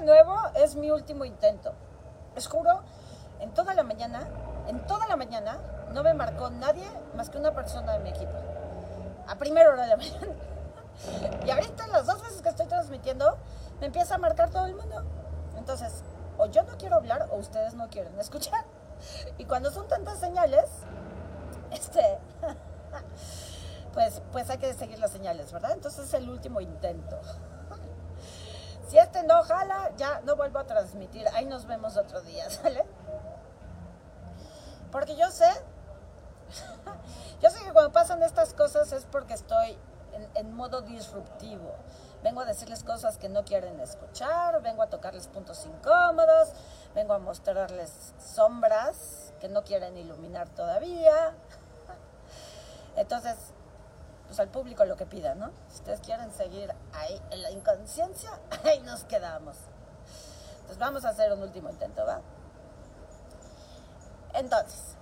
de nuevo, es mi último intento. Les juro, en toda la mañana, en toda la mañana, no me marcó nadie más que una persona de mi equipo. A primera hora de la mañana. Y ahorita, las dos veces que estoy transmitiendo, me empieza a marcar todo el mundo. Entonces, o yo no quiero hablar o ustedes no quieren escuchar. Y cuando son tantas señales, este, pues, pues hay que seguir las señales, ¿verdad? Entonces es el último intento. Si este no jala, ya no vuelvo a transmitir. Ahí nos vemos otro día, ¿sale? Porque yo sé, yo sé que cuando pasan estas cosas es porque estoy en, en, modo disruptivo. Vengo a decirles cosas que no quieren escuchar, vengo a tocarles puntos incómodos, vengo a mostrarles sombras que no quieren iluminar todavía. Entonces, pues al público lo que pida, ¿no? Si ustedes quieren seguir ahí en la inconsciencia, ahí nos quedamos. Entonces vamos a hacer un último intento, ¿va? Entonces,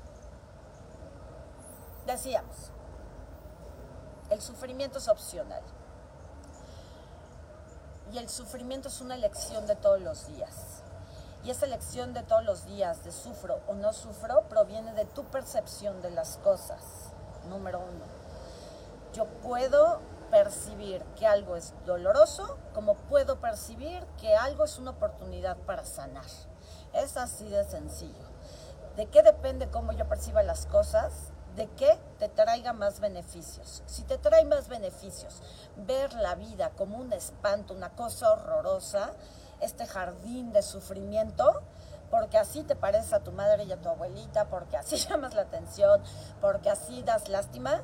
decíamos, el sufrimiento es opcional. Y el sufrimiento es una elección de todos los días. Y esa elección de todos los días de sufro o no sufro proviene de tu percepción de las cosas, número uno yo puedo percibir que algo es doloroso, como puedo percibir que algo es una oportunidad para sanar. Es así de sencillo. ¿De qué depende cómo yo perciba las cosas? De qué te traiga más beneficios. Si te trae más beneficios, ver la vida como un espanto, una cosa horrorosa, este jardín de sufrimiento, porque así te parece a tu madre y a tu abuelita, porque así llamas la atención, porque así das lástima,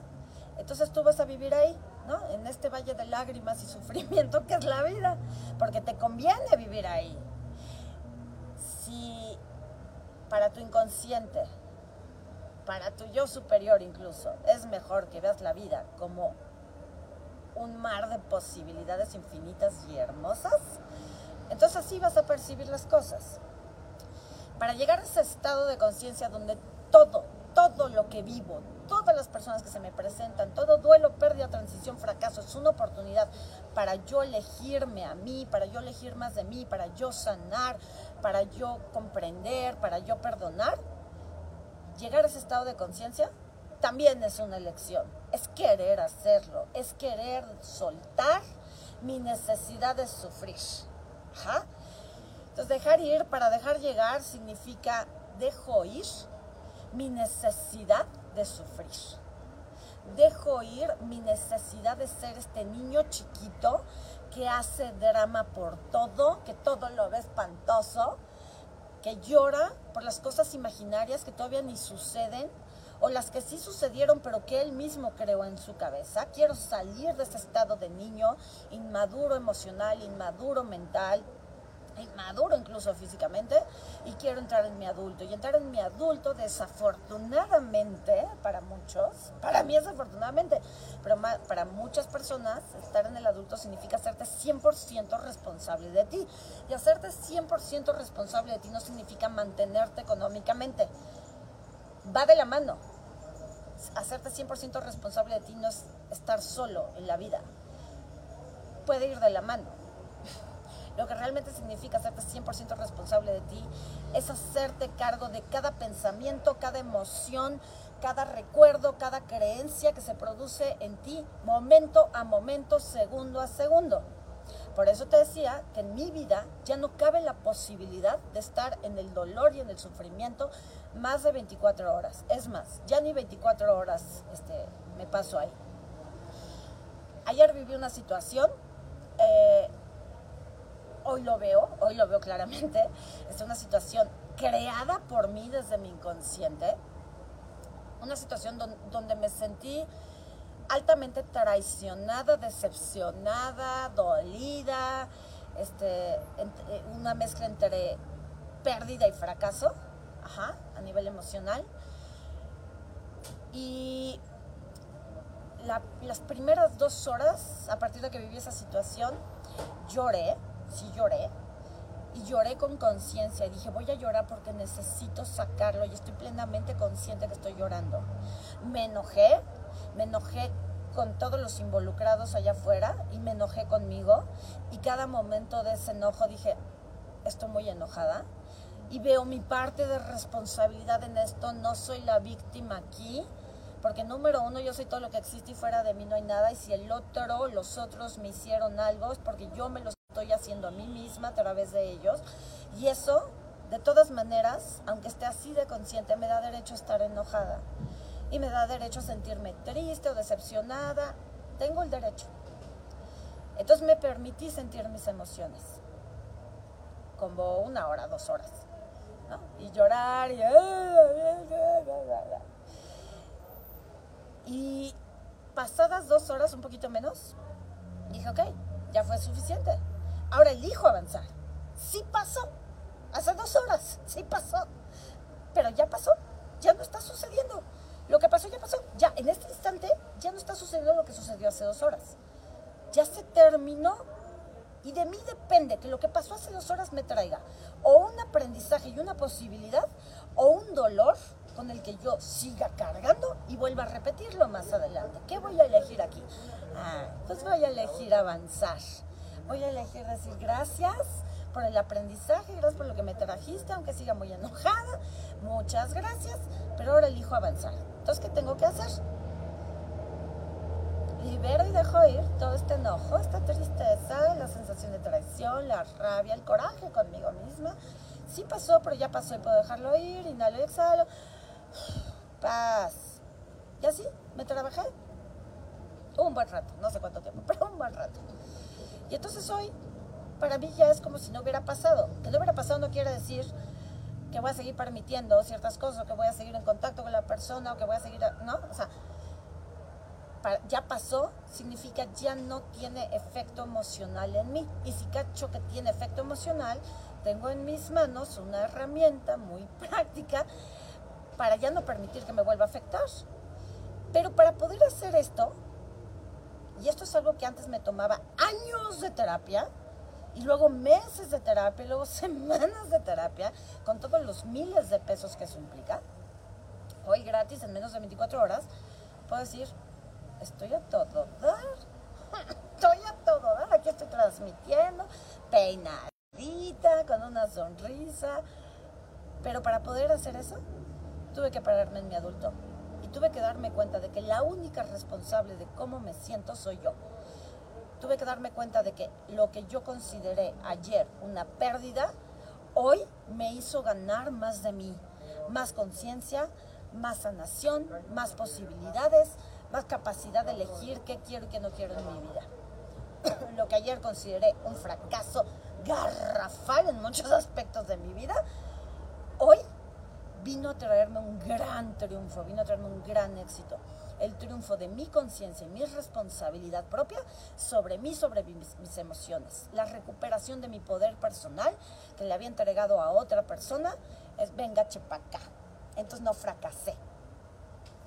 entonces tú vas a vivir ahí, ¿no? En este valle de lágrimas y sufrimiento que es la vida, porque te conviene vivir ahí. Si para tu inconsciente, para tu yo superior incluso, es mejor que veas la vida como un mar de posibilidades infinitas y hermosas, entonces así vas a percibir las cosas. Para llegar a ese estado de conciencia donde todo, todo lo que vivo, todas las personas que se me presentan, todo duelo, pérdida, transición, fracaso, es una oportunidad para yo elegirme a mí, para yo elegir más de mí, para yo sanar, para yo comprender, para yo perdonar. Llegar a ese estado de conciencia también es una elección, es querer hacerlo, es querer soltar mi necesidad de sufrir. Entonces dejar ir para dejar llegar significa dejo ir mi necesidad de sufrir. Dejo ir mi necesidad de ser este niño chiquito que hace drama por todo, que todo lo ve espantoso, que llora por las cosas imaginarias que todavía ni suceden o las que sí sucedieron pero que él mismo creó en su cabeza. Quiero salir de ese estado de niño inmaduro emocional, inmaduro mental, inmaduro incluso físicamente y quiero entrar en mi adulto. Y entrar en mi adulto desafortunadamente para muchos, para mí desafortunadamente, pero para muchas personas estar en el adulto significa hacerte 100% responsable de ti. Y hacerte 100% responsable de ti no significa mantenerte económicamente. Va de la mano. Hacerte 100% responsable de ti no es estar solo en la vida. Puede ir de la mano lo que realmente significa hacerte 100% responsable de ti es hacerte cargo de cada pensamiento, cada emoción, cada recuerdo, cada creencia que se produce en ti, momento a momento, segundo a segundo. Por eso te decía que en mi vida ya no cabe la posibilidad de estar en el dolor y en el sufrimiento más de 24 horas. Es más, ya ni 24 horas este, me paso ahí. Ayer viví una situación eh, hoy lo veo, hoy lo veo claramente, es una situación creada por mí desde mi inconsciente, una situación donde me sentí altamente traicionada, decepcionada, dolida, este, eh, una mezcla entre pérdida y fracaso, ajá, a nivel emocional. Y las primeras dos horas, a partir de que viví esa situación, lloré, sí lloré. Y lloré con conciencia dije, voy a llorar porque necesito sacarlo y estoy plenamente consciente que estoy llorando. Me enojé, me enojé con todos los involucrados allá afuera y me enojé conmigo y cada momento de ese enojo dije, estoy muy enojada y veo mi parte de responsabilidad en esto, no soy la víctima aquí, porque número uno, yo soy todo lo que existe y fuera de mí no hay nada, y si el otro, los otros me hicieron algo, es porque yo me lo estoy haciendo a mí misma a través de ellos, y eso, de todas maneras, aunque esté así de consciente, me da derecho a estar enojada, y me da derecho a sentirme triste o decepcionada, tengo el derecho. Entonces me permití sentir mis emociones, como una hora, dos horas. Y llorar y... Y pasadas dos horas, un poquito menos, dije, ok, ya fue suficiente. Ahora elijo avanzar. Sí pasó. Hace dos horas, sí pasó. Pero ya pasó. Ya no está sucediendo. Lo que pasó ya pasó. Ya en este instante ya no está sucediendo lo que sucedió hace dos horas. Ya se terminó. Y de mí depende que lo que pasó hace dos horas me traiga o un aprendizaje y una posibilidad o un dolor con el que yo siga cargando y vuelva a repetirlo más adelante. ¿Qué voy a elegir aquí? Ah, pues voy a elegir avanzar. Voy a elegir decir gracias por el aprendizaje, gracias por lo que me trajiste, aunque siga muy enojada. Muchas gracias, pero ahora elijo avanzar. Entonces, ¿qué tengo que hacer? Libero y dejo ir todo este enojo, esta tristeza, la sensación de traición, la rabia, el coraje conmigo misma. Sí pasó, pero ya pasó y puedo dejarlo ir, inhalo y exhalo paz. Y así me trabajé un buen rato, no sé cuánto tiempo, pero un buen rato. Y entonces hoy, para mí ya es como si no hubiera pasado. Que no hubiera pasado no quiere decir que voy a seguir permitiendo ciertas cosas, que voy a seguir en contacto con la persona, o que voy a seguir, ¿no? O sea, ya pasó significa ya no tiene efecto emocional en mí. Y si cacho que tiene efecto emocional, tengo en mis manos una herramienta muy práctica para ya no permitir que me vuelva a afectar. Pero para poder hacer esto, y esto es algo que antes me tomaba años de terapia, y luego meses de terapia, y luego semanas de terapia, con todos los miles de pesos que eso implica, hoy gratis en menos de 24 horas, puedo decir, estoy a todo dar, estoy a todo dar, aquí estoy transmitiendo, peinadita, con una sonrisa, pero para poder hacer eso, tuve que pararme en mi adulto tuve que darme cuenta de que la única responsable de cómo me siento soy yo. Tuve que darme cuenta de que lo que yo consideré ayer una pérdida, hoy me hizo ganar más de mí, más conciencia, más sanación, más posibilidades, más capacidad de elegir qué quiero y qué no quiero en mi vida. lo que ayer consideré un fracaso garrafal en muchos aspectos de mi vida, hoy vino a traerme un gran triunfo, vino a traerme un gran éxito. El triunfo de mi conciencia y mi responsabilidad propia sobre mí, sobre mis, mis, emociones. La recuperación de mi poder personal que le había entregado a otra persona es venga chepacá. Entonces no fracasé.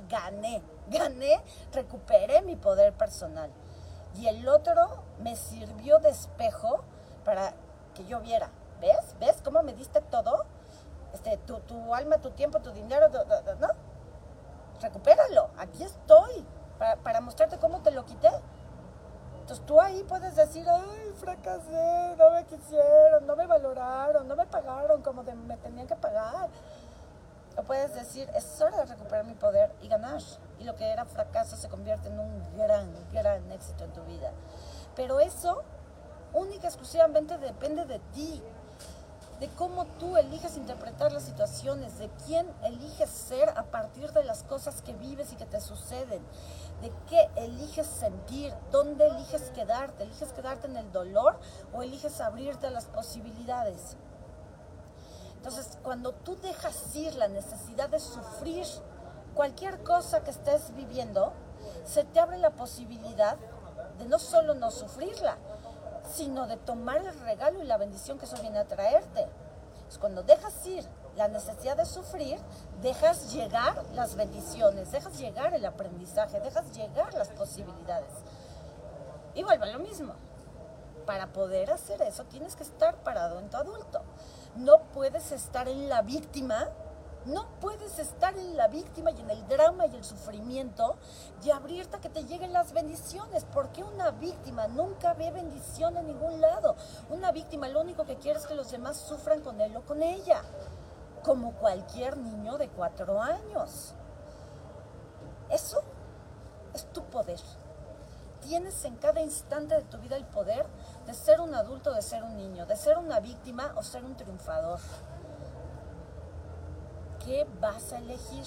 Gané, gané, recuperé mi poder personal. Y el otro me sirvió de espejo para que yo viera. ¿Ves? ¿Ves cómo me diste todo? Este, tu, tu alma, tu tiempo, tu dinero, ¿no? Recupéralo, aquí estoy, para, para mostrarte cómo te lo quité. Entonces tú ahí puedes decir, ay, fracasé, no me quisieron, no me valoraron, no me pagaron como me tenían que pagar. O puedes decir, es hora de recuperar mi poder y ganar. Y lo que era fracaso se convierte en un gran, gran éxito en tu vida. Pero eso única, exclusivamente depende de ti de cómo tú eliges situaciones, de quién eliges ser a partir de las cosas que vives y que te suceden, de qué eliges sentir, dónde eliges quedarte, eliges quedarte en el dolor o eliges abrirte a las posibilidades. Entonces, cuando tú dejas ir la necesidad de sufrir cualquier cosa que estés viviendo, se te abre la posibilidad de no solo no sufrirla, sino de tomar el regalo y la bendición que eso viene a traerte. cuando dejas ir la necesidad de sufrir, dejas llegar las bendiciones, dejas llegar el aprendizaje, dejas llegar las posibilidades. Y vuelve lo mismo. Para poder hacer eso tienes que estar parado en tu adulto. No puedes estar en la víctima No puedes estar en la víctima y en el drama y el sufrimiento y abrirte a que te lleguen las bendiciones. Porque una víctima nunca ve bendición en ningún lado. Una víctima lo único que quiere es que los demás sufran con él o con ella. Como cualquier niño de cuatro años. Eso es tu poder. Tienes en cada instante de tu vida el poder de ser un adulto, de ser un niño, de ser una víctima o ser un triunfador. ¿qué vas a elegir?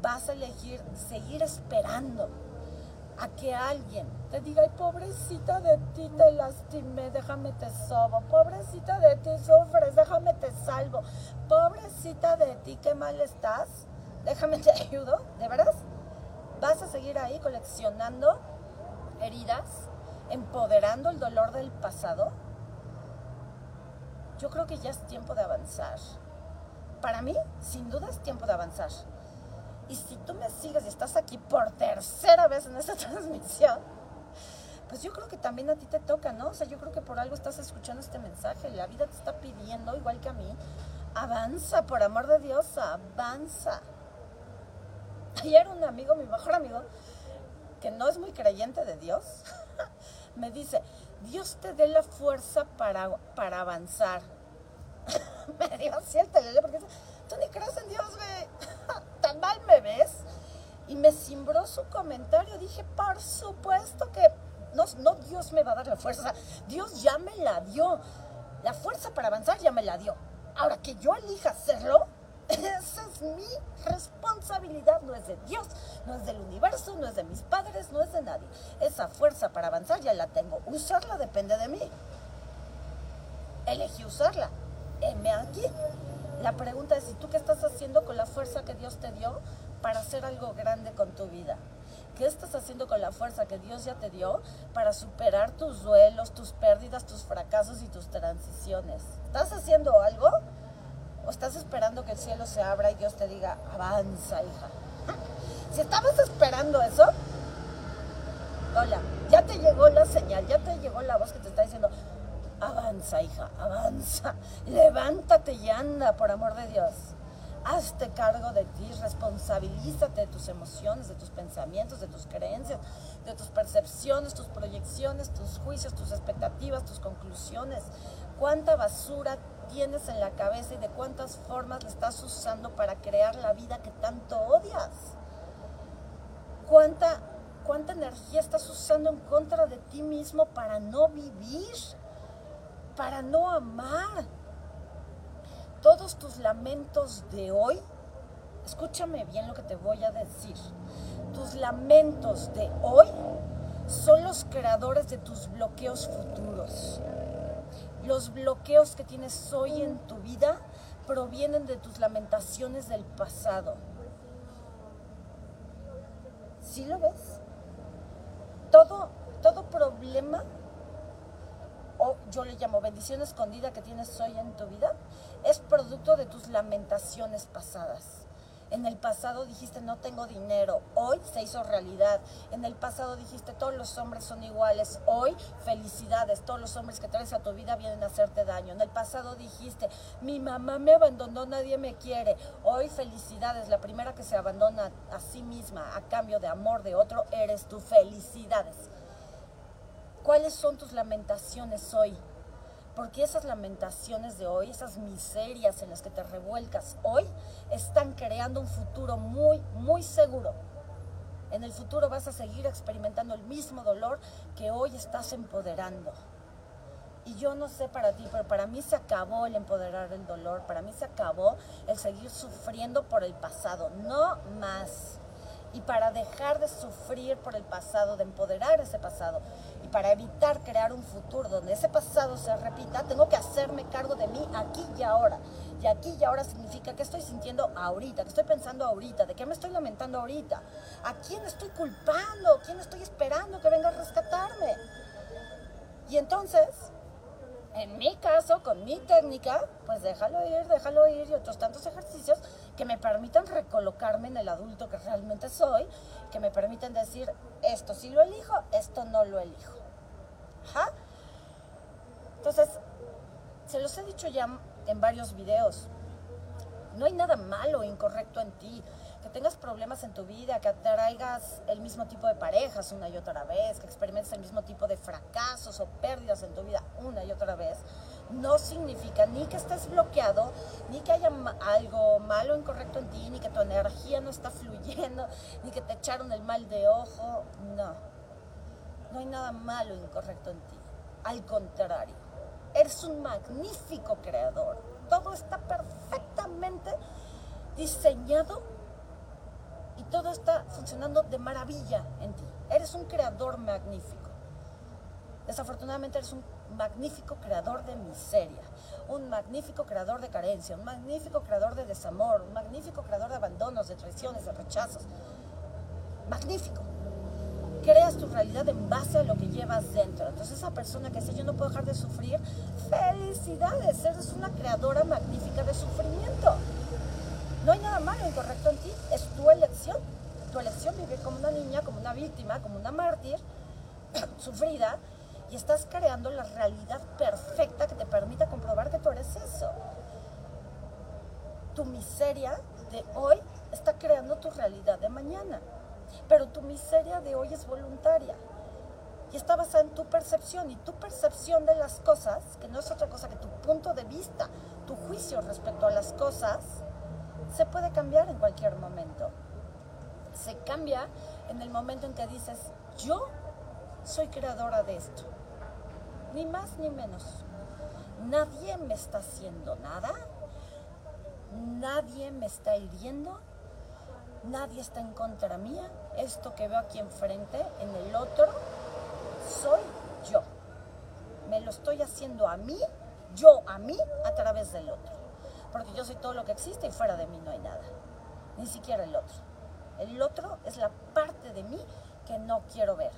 Vas a elegir seguir esperando a que alguien te diga, ay, pobrecita de ti, te lastimé, déjame te sobo, pobrecita de ti, sufres, déjame te salvo, pobrecita de ti, qué mal estás, déjame te ayudo, ¿de veras? ¿Vas a seguir ahí coleccionando heridas, empoderando el dolor del pasado? Yo creo que ya es tiempo de avanzar para mí, sin duda, es tiempo de avanzar. Y si tú me sigues y estás aquí por tercera vez en esta transmisión, pues yo creo que también a ti te toca, ¿no? O sea, yo creo que por algo estás escuchando este mensaje. La vida te está pidiendo, igual que a mí, avanza, por amor de Dios, avanza. Ayer un amigo, mi mejor amigo, que no es muy creyente de Dios, me dice, Dios te dé la fuerza para, para avanzar. me dio así el porque tú ni crees en Dios, güey. Tan mal me ves. Y me cimbró su comentario. Dije, por supuesto que no, no Dios me va a dar la fuerza. Dios ya me la dio. La fuerza para avanzar ya me la dio. Ahora que yo elija hacerlo, esa es mi responsabilidad, no es de Dios, no es del universo, no es de mis padres, no es de nadie. Esa fuerza para avanzar ya la tengo. Usarla depende de mí. Elegí usarla heme aquí. La pregunta es, ¿y tú qué estás haciendo con la fuerza que Dios te dio para hacer algo grande con tu vida? ¿Qué estás haciendo con la fuerza que Dios ya te dio para superar tus duelos, tus pérdidas, tus fracasos y tus transiciones? ¿Estás haciendo algo? ¿O estás esperando que el cielo se abra y Dios te diga, avanza, hija? Si estabas esperando eso, hola, ya te llegó la señal, ya te llegó la voz que te está diciendo, Avanza, hija, avanza. Levántate y anda, por amor de Dios. Hazte cargo de ti, responsabilízate de tus emociones, de tus pensamientos, de tus creencias, de tus percepciones, tus proyecciones, tus juicios, tus expectativas, tus conclusiones. ¿Cuánta basura tienes en la cabeza y de cuántas formas la estás usando para crear la vida que tanto odias? ¿Cuánta, cuánta energía estás usando en contra de ti mismo para no vivir? para no amar. Todos tus lamentos de hoy, escúchame bien lo que te voy a decir, tus lamentos de hoy son los creadores de tus bloqueos futuros. Los bloqueos que tienes hoy en tu vida provienen de tus lamentaciones del pasado. ¿Sí lo ves? Todo, todo problema yo le llamo bendición escondida que tienes hoy en tu vida, es producto de tus lamentaciones pasadas. En el pasado dijiste no tengo dinero, hoy se hizo realidad. En el pasado dijiste todos los hombres son iguales, hoy felicidades, todos los hombres que traes a tu vida vienen a hacerte daño. En el pasado dijiste mi mamá me abandonó, nadie me quiere, hoy felicidades, la primera que se abandona a sí misma a cambio de amor de otro eres tú, felicidades. ¿Cuáles son tus lamentaciones hoy? Porque esas lamentaciones de hoy, esas miserias en las que te revuelcas hoy, están creando un futuro muy, muy seguro. En el futuro vas a seguir experimentando el mismo dolor que hoy estás empoderando. Y yo no sé para ti, pero para mí se acabó el empoderar el dolor, para mí se acabó el seguir sufriendo por el pasado, no más. Y para dejar de sufrir por el pasado, de empoderar ese pasado, y para evitar crear un futuro donde ese pasado se repita, tengo que hacerme cargo de mí aquí y ahora. Y aquí y ahora significa que estoy sintiendo ahorita, que estoy pensando ahorita, de qué me estoy lamentando ahorita, a quién estoy culpando, quién estoy esperando que venga a rescatarme. Y entonces, en mi caso, con mi técnica, pues déjalo ir, déjalo ir y otros tantos ejercicios que me permitan recolocarme en el adulto que realmente soy, que me permiten decir, esto sí lo elijo, esto no lo elijo. Entonces, se los he dicho ya en varios videos. No hay nada malo o incorrecto en ti. Que tengas problemas en tu vida, que atraigas el mismo tipo de parejas una y otra vez, que experimentes el mismo tipo de fracasos o pérdidas en tu vida una y otra vez, no significa ni que estés bloqueado, ni que haya algo malo o incorrecto en ti, ni que tu energía no está fluyendo, ni que te echaron el mal de ojo. No. No hay nada malo o incorrecto en ti. Al contrario, eres un magnífico creador. Todo está perfectamente diseñado y todo está funcionando de maravilla en ti. Eres un creador magnífico. Desafortunadamente eres un magnífico creador de miseria, un magnífico creador de carencia, un magnífico creador de desamor, un magnífico creador de abandonos, de traiciones, de rechazos. Magnífico creas tu realidad en base a lo que llevas dentro. Entonces esa persona que dice yo no puedo dejar de sufrir, felicidades, eres una creadora magnífica de sufrimiento. No hay nada malo, incorrecto en ti, es tu elección. Tu elección vivir como una niña, como una víctima, como una mártir, sufrida, y estás creando la realidad perfecta que te permita comprobar que tú eres eso. Tu miseria de hoy está creando tu realidad de mañana pero tu miseria de hoy es voluntaria. Y está basada en tu percepción y tu percepción de las cosas, que no es otra cosa que tu punto de vista, tu juicio respecto a las cosas, se puede cambiar en cualquier momento. Se cambia en el momento en que dices, yo soy creadora de esto. Ni más ni menos. Nadie me está haciendo nada. Nadie me está hiriendo nadie está en contra mía, esto que veo aquí enfrente, en el otro, soy yo. Me lo estoy haciendo a mí, yo a mí, a través del otro. Porque yo soy todo lo que existe y fuera de mí no hay nada. Ni siquiera el otro. El otro es la parte de mí que no quiero ver.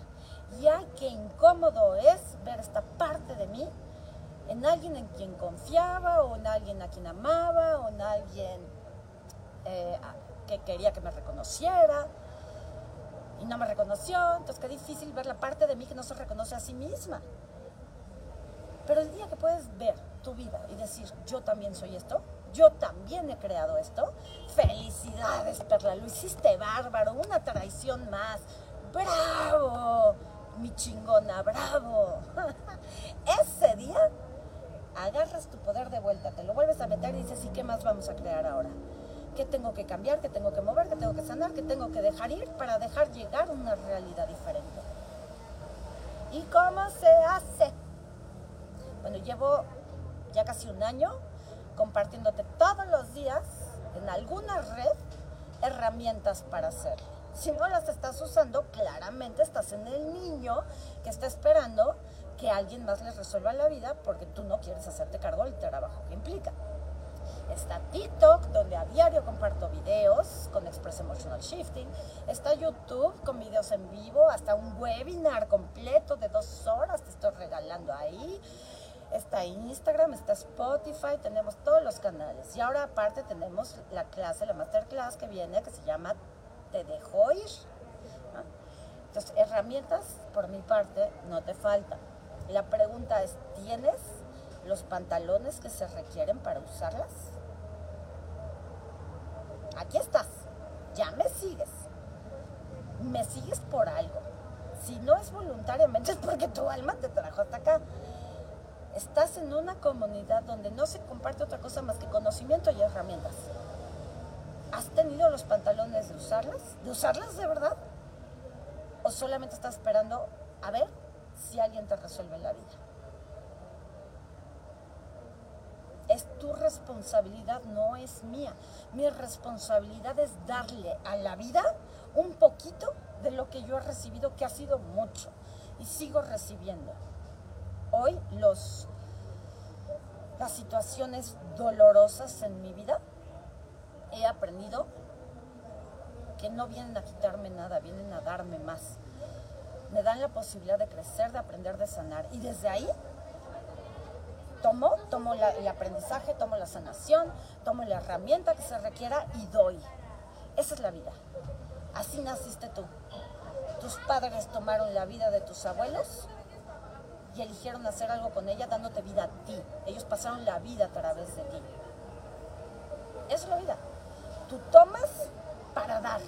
Ya qué incómodo es ver esta parte de mí en alguien en quien confiaba, o en alguien a quien amaba, o en alguien eh, que quería que me reconociera y no me reconoció, entonces qué difícil ver la parte de mí que no se reconoce a sí misma. Pero el día que puedes ver tu vida y decir, yo también soy esto, yo también he creado esto, felicidades, Perla, lo hiciste bárbaro, una traición más, bravo, mi chingona, bravo. Ese día agarras tu poder de vuelta, te lo vuelves a meter y dices, ¿y qué más vamos a crear ahora? qué tengo que cambiar, qué tengo que mover, qué tengo que sanar, qué tengo que dejar ir para dejar llegar una realidad diferente. ¿Y cómo se hace? Bueno, llevo ya casi un año compartiéndote todos los días en alguna red herramientas para hacerlo. Si no las estás usando, claramente estás en el niño que está esperando que alguien más les resuelva la vida porque tú no quieres hacerte cargo del trabajo que implica. Está TikTok, donde a diario comparto videos con Express Emotional Shifting. Está YouTube con videos en vivo, hasta un webinar completo de dos horas te estoy regalando ahí. Está Instagram, está Spotify, tenemos todos los canales. Y ahora aparte tenemos la clase, la masterclass que viene, que se llama Te dejo ir. Entonces, herramientas por mi parte no te faltan. La pregunta es, ¿tienes los pantalones que se requieren para usarlas? aquí estás, ya me sigues. Me sigues por algo. Si no es voluntariamente es porque tu alma te trajo hasta acá. Estás en una comunidad donde no se comparte otra cosa más que conocimiento y herramientas. ¿Has tenido los pantalones de usarlas? ¿De usarlas de verdad? ¿O solamente estás esperando a ver si alguien te resuelve la vida? Es tu responsabilidad, no es mía. Mi responsabilidad es darle a la vida un poquito de lo que yo he recibido, que ha sido mucho, y sigo recibiendo. Hoy los, las situaciones dolorosas en mi vida, he aprendido que no vienen a quitarme nada, vienen a darme más. Me dan la posibilidad de crecer, de aprender, de sanar. Y desde ahí tomo, tomo el aprendizaje, tomo la sanación, tomo la herramienta que se requiera y doy. Esa es la vida. Así naciste tú. Tus padres tomaron la vida de tus abuelos y eligieron hacer algo con ella dándote vida a ti. Ellos pasaron la vida a través de ti. es la vida. Tú tomas para dar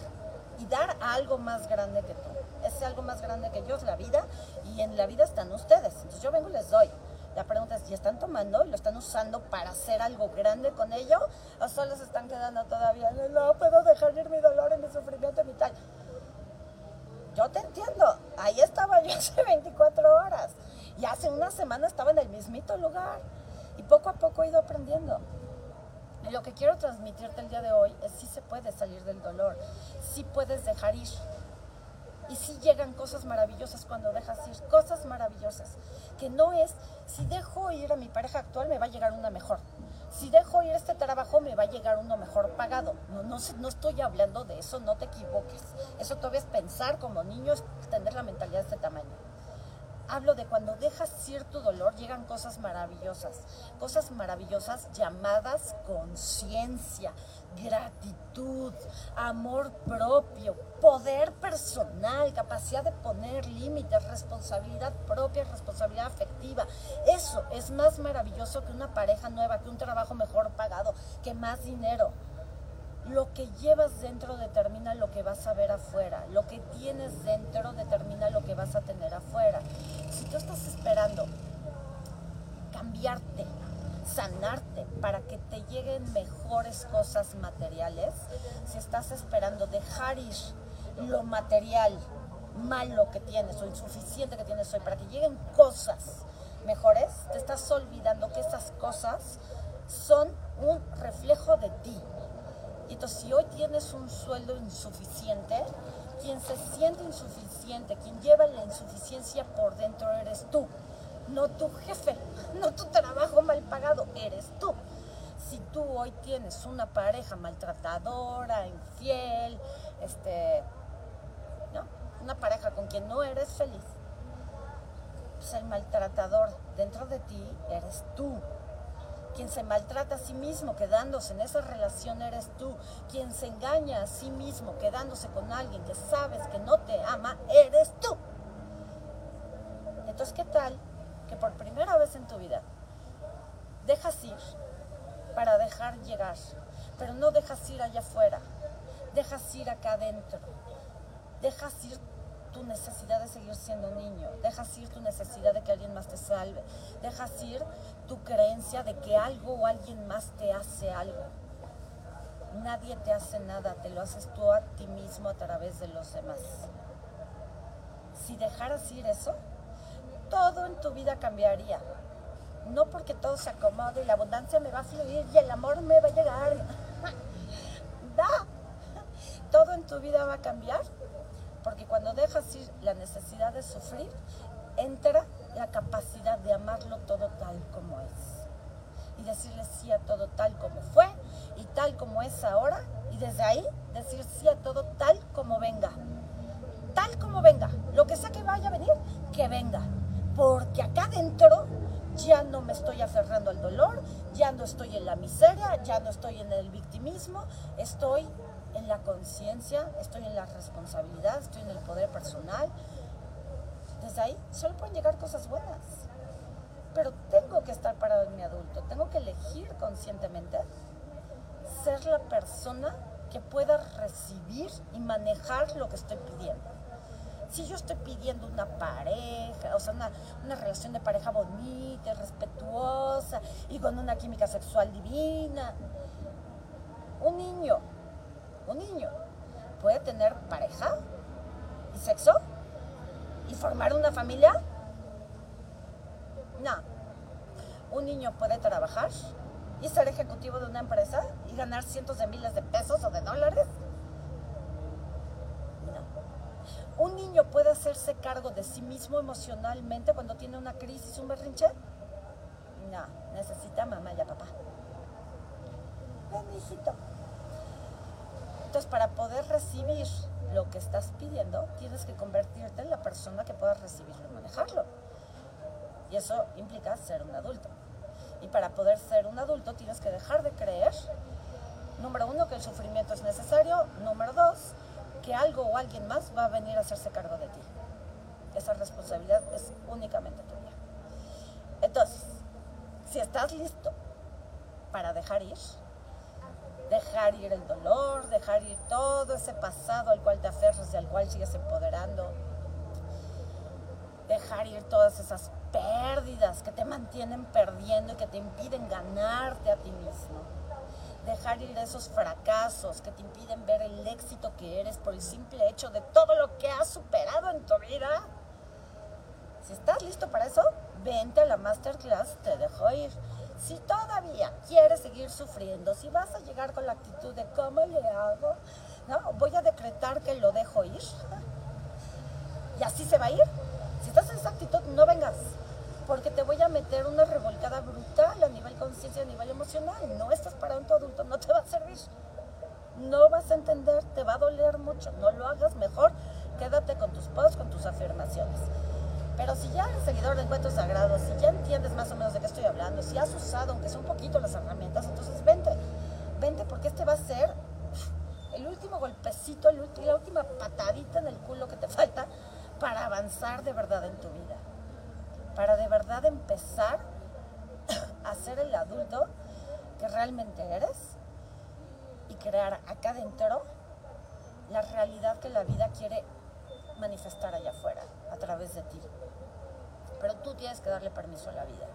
y dar a algo más grande que tú. Ese algo más grande que yo es la vida y en la vida están ustedes. Entonces yo vengo y les doy. La pregunta es si están tomando y lo están usando para hacer algo grande con ello o solo se están quedando todavía, no puedo dejar ir mi dolor y mi sufrimiento y tal. Yo te entiendo, ahí estaba yo hace 24 horas y hace una semana estaba en el mismito lugar y poco a poco he ido aprendiendo. Lo que quiero transmitirte el día de hoy es si se puede salir del dolor, si puedes dejar ir. Y si llegan cosas maravillosas cuando dejas ir, cosas maravillosas. Que no es, si dejo ir a mi pareja actual me va a llegar una mejor. Si dejo ir este trabajo me va a llegar uno mejor pagado. No, no, no estoy hablando de eso, no te equivoques. Eso todavía es pensar como niño, es tener la mentalidad de este tamaño hablo de cuando dejas cierto dolor, llegan cosas maravillosas. Cosas maravillosas llamadas conciencia, gratitud, amor propio, poder personal, capacidad de poner límites, responsabilidad propia, responsabilidad afectiva. Eso es más maravilloso que una pareja nueva, que un trabajo mejor pagado, que más dinero. Lo que llevas dentro determina lo que vas a ver afuera. Lo que tienes dentro determina lo que vas a tener afuera. Si tú estás esperando cambiarte, sanarte para que te lleguen mejores cosas materiales, si estás esperando dejar ir lo material malo que tienes o insuficiente que tienes hoy para que lleguen cosas mejores, te estás olvidando que esas cosas son un reflejo de ti. Entonces, si hoy tienes un sueldo insuficiente, quien se siente insuficiente, quien lleva la insuficiencia por dentro eres tú, no tu jefe, no tu trabajo mal pagado, eres tú. Si tú hoy tienes una pareja maltratadora, infiel, este, ¿no? Una pareja con quien no eres feliz, pues el maltratador dentro de ti eres tú. Quien se maltrata a sí mismo quedándose en esa relación eres tú. Quien se engaña a sí mismo quedándose con alguien que sabes que no te ama, eres tú. Entonces, ¿qué tal que por primera vez en tu vida dejas ir para dejar llegar, pero no dejas ir allá afuera, dejas ir acá adentro, dejas ir tu necesidad de seguir siendo niño, dejas ir tu necesidad de que alguien más te salve, dejas ir tu creencia de que algo o alguien más te hace algo. Nadie te hace nada, te lo haces tú a ti mismo a través de los demás. Si dejaras ir eso, todo en tu vida cambiaría. No porque todo se acomode y la abundancia me va a fluir y el amor me va a llegar. da. Todo en tu vida va a cambiar porque cuando dejas ir la necesidad de sufrir, entra la capacidad de amarlo todo tal como es. Y decirle sí a todo tal como fue y tal como es ahora. Y desde ahí decir sí a todo tal como venga. Tal como venga. Lo que sea que vaya a venir, que venga. Porque acá adentro ya no me estoy aferrando al dolor, ya no estoy en la miseria, ya no estoy en el victimismo, estoy en la conciencia, estoy en la responsabilidad, estoy en el poder personal. Desde ahí solo pueden llegar cosas buenas. Pero tengo que estar parado en mi adulto, tengo que elegir conscientemente ser la persona que pueda recibir y manejar lo que estoy pidiendo. Si yo estoy pidiendo una pareja, o sea, una, una relación de pareja bonita, respetuosa y con una química sexual divina, un niño un niño puede tener pareja y sexo y formar una familia? No. Un niño puede trabajar y ser ejecutivo de una empresa y ganar cientos de miles de pesos o de dólares? No. ¿Un niño puede hacerse cargo de sí mismo emocionalmente cuando tiene una crisis, un berrinche? No, necesita mamá y papá. Ven. Entonces, para poder recibir lo que estás pidiendo, tienes que convertirte en la persona que pueda recibirlo y manejarlo. Y eso implica ser un adulto. Y para poder ser un adulto tienes que dejar de creer, número uno, que el sufrimiento es necesario, número dos, que algo o alguien más va a venir a hacerse cargo de ti. Esa responsabilidad es únicamente tuya. Entonces, si estás listo para dejar ir, dejar ir el dolor, dejar ir todo ese pasado al cual te aferras y al cual sigues empoderando, dejar ir todas esas pérdidas que te mantienen perdiendo y que te impiden ganarte a ti mismo, dejar ir esos fracasos que te impiden ver el éxito que eres por el simple hecho de todo lo que has superado en tu vida. Si estás listo para eso, vente a la masterclass, te dejo ir. Si todavía quieres seguir sufriendo, si vas a llegar con la actitud de cómo le hago, ¿no? voy a decretar que lo dejo ir. Y así se va a ir. Si estás en esa actitud, no vengas. Porque te voy a meter una revolcada brutal a nivel conciencia, a nivel emocional. No estás para un adulto, no te va a servir. No vas a entender, te va a doler mucho. No lo hagas mejor. Quédate con tus posts, con tus afirmaciones. Pero si ya eres seguidor de encuentros sagrados, si ya entiendes más o menos de qué estoy hablando, si has usado, aunque sea un poquito, las herramientas, entonces vente, vente porque este va a ser el último golpecito, la última patadita en el culo que te falta para avanzar de verdad en tu vida. Para de verdad empezar a ser el adulto que realmente eres y crear acá adentro la realidad que la vida quiere manifestar allá afuera a través de ti pero tú tienes que darle permiso a la vida.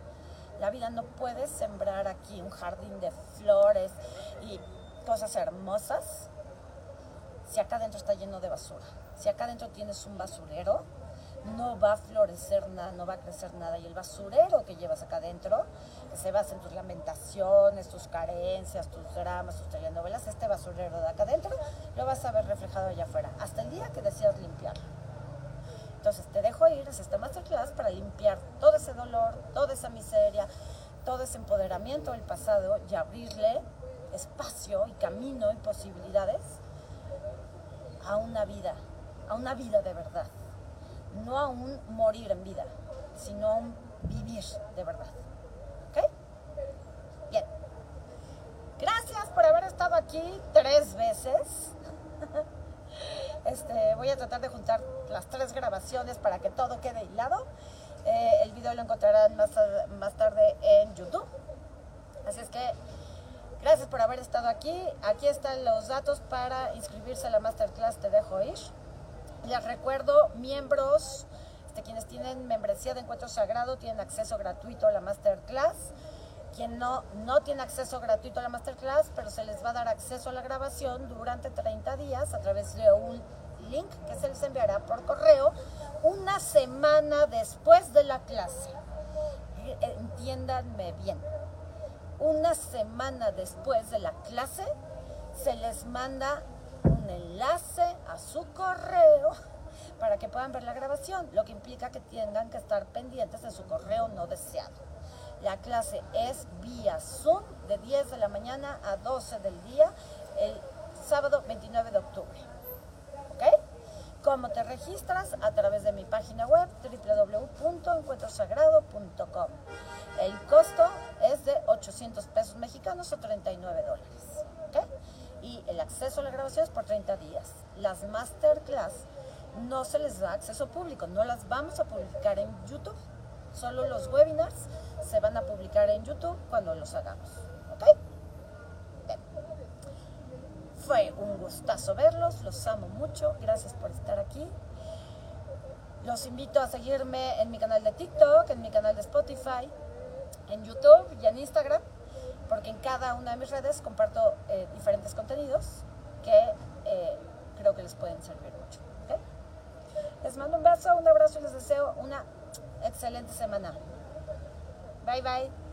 La vida no puede sembrar aquí un jardín de flores y cosas hermosas si acá adentro está lleno de basura. Si acá adentro tienes un basurero, no va a florecer nada, no va a crecer nada. Y el basurero que llevas acá adentro, que se basa en tus lamentaciones, tus carencias, tus dramas, tus telenovelas, este basurero de acá adentro lo vas a ver reflejado allá afuera, hasta el día que decidas limpiarlo. Entonces te dejo ir a esta masterclass para limpiar todo ese dolor, toda esa miseria, todo ese empoderamiento del pasado y abrirle espacio y camino y posibilidades a una vida, a una vida de verdad. No a un morir en vida, sino a un vivir de verdad. ¿Ok? Bien. Gracias por haber estado aquí tres veces. Este, voy a tratar de juntar las tres grabaciones para que todo quede hilado. Eh, el video lo encontrarán más, más tarde en YouTube. Así es que gracias por haber estado aquí. Aquí están los datos para inscribirse a la masterclass Te Dejo Ir. Les recuerdo, miembros, este, quienes tienen membresía de Encuentro Sagrado, tienen acceso gratuito a la masterclass. Quien no, no tiene acceso gratuito a la masterclass, pero se les va a dar acceso a la grabación durante 30 días a través de un link que se les enviará por correo una semana después de la clase. Eh, entiéndanme bien. Una semana después de la clase se les manda un enlace a su correo para que puedan ver la grabación, lo que implica que tengan que estar pendientes de su correo no deseado. La clase es vía Zoom de 10 de la mañana a 12 del día el sábado 29 de octubre. ¿Ok? ¿Cómo te registras? A través de mi página web www.encuentrosagrado.com. El costo es de 800 pesos mexicanos o 39 dólares. ¿Ok? Y el acceso a la grabación es por 30 días. Las masterclass no se les da acceso público, no las vamos a publicar en YouTube. Solo los webinars se van a publicar en YouTube cuando los hagamos. ¿Ok? Fue un gustazo verlos, los amo mucho, gracias por estar aquí. Los invito a seguirme en mi canal de TikTok, en mi canal de Spotify, en YouTube y en Instagram, porque en cada una de mis redes comparto eh, diferentes contenidos que eh, creo que les pueden servir mucho. Les mando un beso, un abrazo y les deseo una excelente semana. 拜拜。